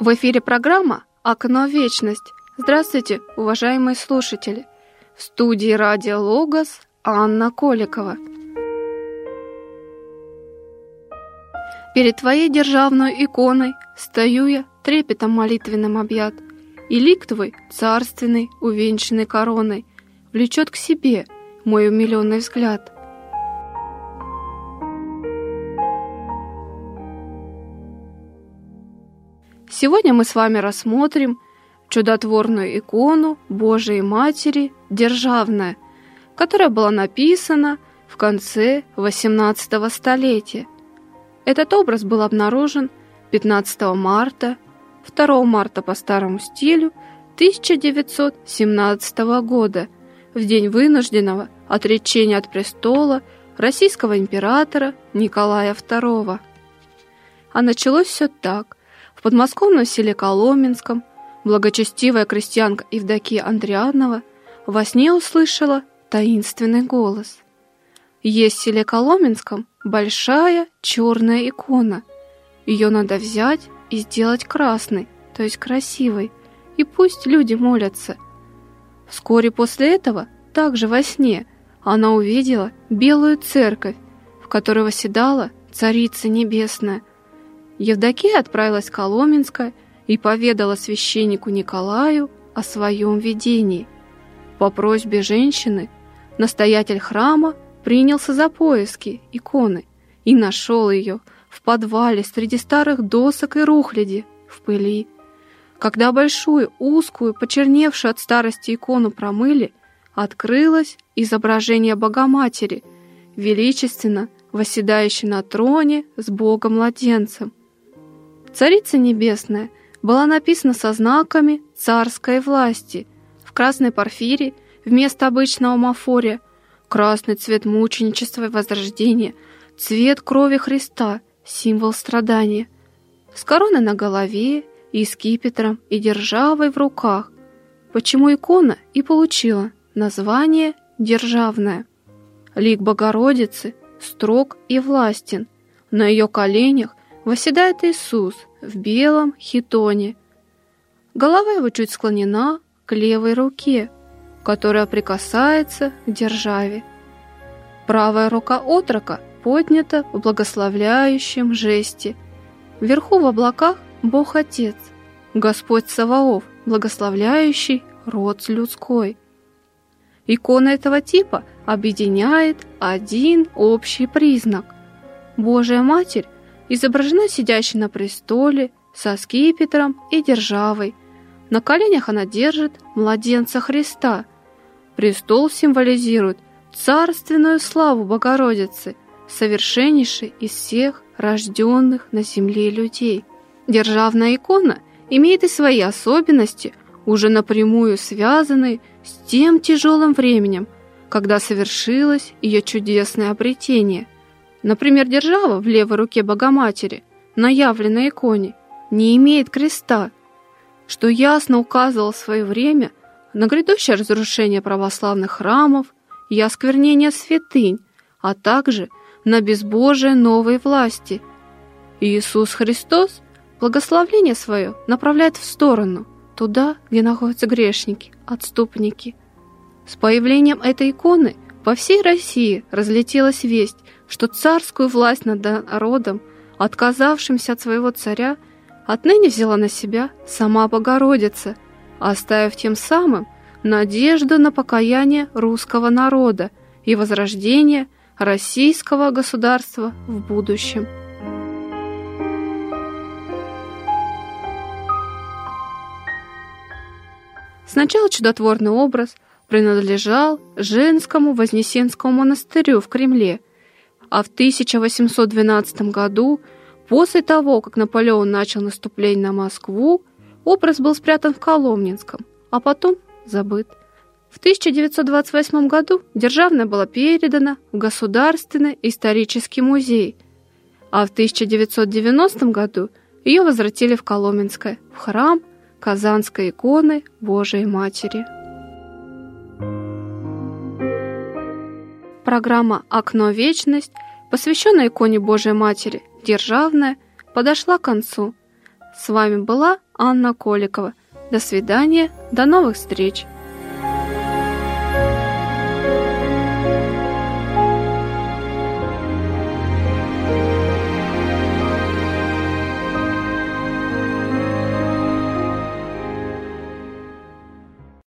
В эфире программа «Окно вечность». Здравствуйте, уважаемые слушатели! В студии «Радио Логос» Анна Коликова. Перед твоей державной иконой стою я трепетом молитвенным объят, и лик твой, царственный, увенчанный короной, влечет к себе мой умиленный взгляд — Сегодня мы с вами рассмотрим чудотворную икону Божией Матери Державная, которая была написана в конце XVIII столетия. Этот образ был обнаружен 15 марта, 2 марта по старому стилю 1917 года, в день вынужденного отречения от престола российского императора Николая II. А началось все так. В подмосковном селе Коломенском благочестивая крестьянка Евдокия Андрианова во сне услышала таинственный голос. Есть в селе Коломенском большая черная икона. Ее надо взять и сделать красной, то есть красивой, и пусть люди молятся. Вскоре после этого, также во сне, она увидела белую церковь, в которой восседала Царица Небесная, Евдокия отправилась в Коломенское и поведала священнику Николаю о своем видении. По просьбе женщины настоятель храма принялся за поиски иконы и нашел ее в подвале среди старых досок и рухляди в пыли. Когда большую, узкую, почерневшую от старости икону промыли, открылось изображение Богоматери, величественно восседающей на троне с Богом-младенцем. Царица Небесная была написана со знаками царской власти. В красной порфире вместо обычного мафория красный цвет мученичества и возрождения, цвет крови Христа, символ страдания. С короной на голове и скипетром и державой в руках. Почему икона и получила название «Державная». Лик Богородицы строг и властен. На ее коленях восседает Иисус в белом хитоне. Голова его чуть склонена к левой руке, которая прикасается к державе. Правая рука отрока поднята в благословляющем жесте. Вверху в облаках Бог Отец, Господь Саваоф, благословляющий род людской. Икона этого типа объединяет один общий признак. Божья Матерь изображена сидящей на престоле со скипетром и державой. На коленях она держит младенца Христа. Престол символизирует царственную славу Богородицы, совершеннейшей из всех рожденных на земле людей. Державная икона имеет и свои особенности, уже напрямую связанные с тем тяжелым временем, когда совершилось ее чудесное обретение – Например, держава в левой руке Богоматери на явленной иконе не имеет креста, что ясно указывало в свое время на грядущее разрушение православных храмов и осквернение святынь, а также на безбожие новой власти. Иисус Христос благословление свое направляет в сторону, туда, где находятся грешники, отступники. С появлением этой иконы по всей России разлетелась весть что царскую власть над народом, отказавшимся от своего царя, отныне взяла на себя сама Богородица, оставив тем самым надежду на покаяние русского народа и возрождение российского государства в будущем. Сначала чудотворный образ принадлежал женскому Вознесенскому монастырю в Кремле – а в 1812 году, после того, как Наполеон начал наступление на Москву, образ был спрятан в Коломнинском, а потом забыт. В 1928 году Державная была передана в Государственный исторический музей, а в 1990 году ее возвратили в Коломенское, в храм Казанской иконы Божией Матери. Программа «Окно вечность», посвященная иконе Божией Матери, Державная, подошла к концу. С вами была Анна Коликова. До свидания, до новых встреч!